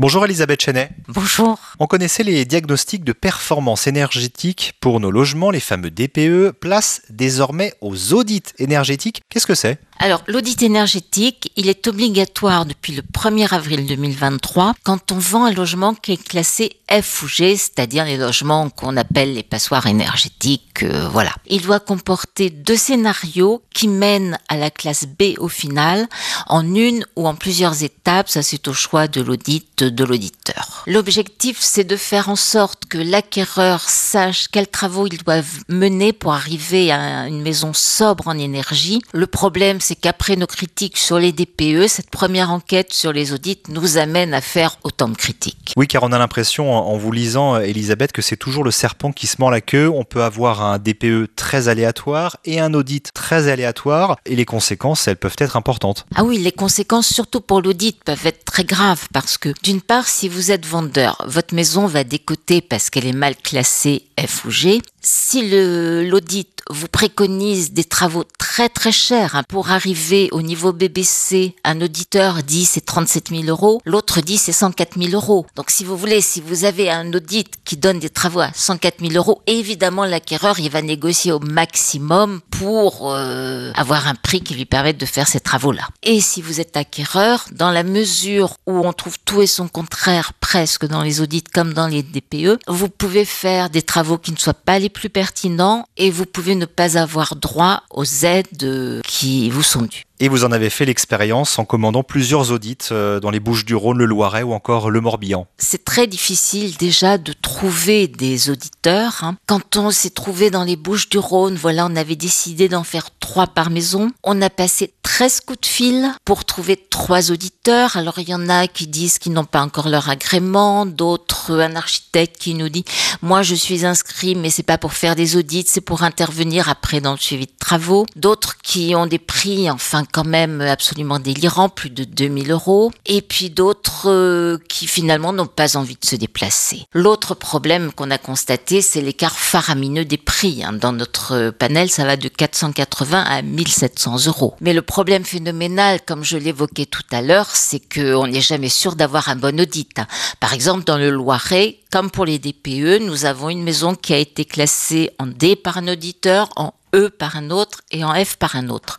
Bonjour Elisabeth Chenet. Bonjour. On connaissait les diagnostics de performance énergétique pour nos logements, les fameux DPE. Place désormais aux audits énergétiques. Qu'est-ce que c'est? Alors, l'audit énergétique, il est obligatoire depuis le 1er avril 2023 quand on vend un logement qui est classé F ou G, c'est-à-dire les logements qu'on appelle les passoires énergétiques, euh, voilà. Il doit comporter deux scénarios qui mènent à la classe B au final, en une ou en plusieurs étapes, ça c'est au choix de l'audit de l'auditeur. L'objectif, c'est de faire en sorte que l'acquéreur sache quels travaux ils doivent mener pour arriver à une maison sobre en énergie. Le problème, c'est qu'après nos critiques sur les DPE, cette première enquête sur les audits nous amène à faire autant de critiques. Oui, car on a l'impression, en vous lisant, Elisabeth, que c'est toujours le serpent qui se mord la queue. On peut avoir un DPE très aléatoire et un audit très aléatoire, et les conséquences, elles peuvent être importantes. Ah oui, les conséquences, surtout pour l'audit, peuvent être très graves, parce que d'une part, si vous êtes vendeur, votre maison va décoter parce qu'elle est mal classée F ou G. Si l'audit vous préconise des travaux très très chers hein, pour arriver au niveau BBC, un auditeur dit c'est 37 000 euros, l'autre dit c'est 104 000 euros. Donc si vous voulez, si vous avez un audit qui donne des travaux à 104 000 euros, évidemment l'acquéreur il va négocier au maximum pour euh, avoir un prix qui lui permette de faire ces travaux-là. Et si vous êtes acquéreur, dans la mesure où on trouve tout et son contraire presque dans les audits comme dans les DPE, vous pouvez faire des travaux qui ne soient pas les plus pertinents et vous pouvez ne pas avoir droit aux aides qui vous sont dues. Et vous en avez fait l'expérience en commandant plusieurs audits euh, dans les Bouches du Rhône, le Loiret ou encore le Morbihan. C'est très difficile déjà de trouver des auditeurs. Hein. Quand on s'est trouvé dans les Bouches du Rhône, voilà, on avait décidé d'en faire trois par maison. On a passé 13 coups de fil pour trouver trois auditeurs. Alors il y en a qui disent qu'ils n'ont pas encore leur agrément, d'autres un architecte qui nous dit moi je suis inscrit mais c'est pas pour faire des audits, c'est pour intervenir après dans le suivi de travaux. D'autres qui ont des prix enfin quand même absolument délirant, plus de 2000 euros, et puis d'autres euh, qui finalement n'ont pas envie de se déplacer. L'autre problème qu'on a constaté, c'est l'écart faramineux des prix. Hein. Dans notre panel, ça va de 480 à 1700 euros. Mais le problème phénoménal, comme je l'évoquais tout à l'heure, c'est qu'on n'est jamais sûr d'avoir un bon audit. Hein. Par exemple, dans le Loiret, comme pour les DPE, nous avons une maison qui a été classée en D par un auditeur, en E par un autre et en F par un autre.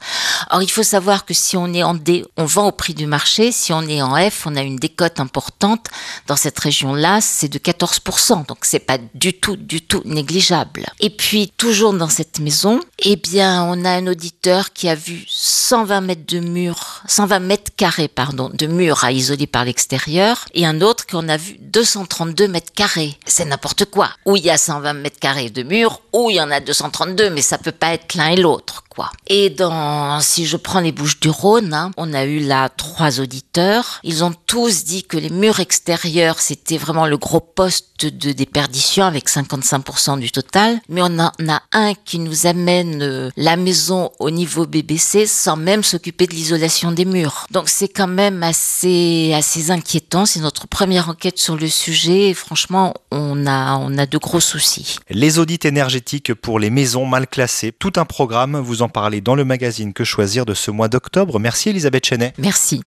Or, il faut savoir que si on est en D, on vend au prix du marché. Si on est en F, on a une décote importante. Dans cette région-là, c'est de 14%. Donc, c'est pas du tout, du tout négligeable. Et puis, toujours dans cette maison, eh bien, on a un auditeur qui a vu 120 mètres de mur, 120 mètres carrés, pardon, de mur à isoler par l'extérieur et un autre qu'on a vu 232 mètres carrés. C'est n'importe quoi. Où il y a 120 mètres carrés de mur, ou il y en a 232, mais ça peut pas être l'un et l'autre. Et dans, si je prends les Bouches du Rhône, hein, on a eu là trois auditeurs. Ils ont tous dit que les murs extérieurs, c'était vraiment le gros poste de déperdition avec 55% du total. Mais on en a un qui nous amène euh, la maison au niveau BBC sans même s'occuper de l'isolation des murs. Donc c'est quand même assez, assez inquiétant. C'est notre première enquête sur le sujet et franchement, on a, on a de gros soucis. Les audits énergétiques pour les maisons mal classées, tout un programme, vous en parler dans le magazine Que choisir de ce mois d'octobre. Merci Elisabeth Chenet. Merci.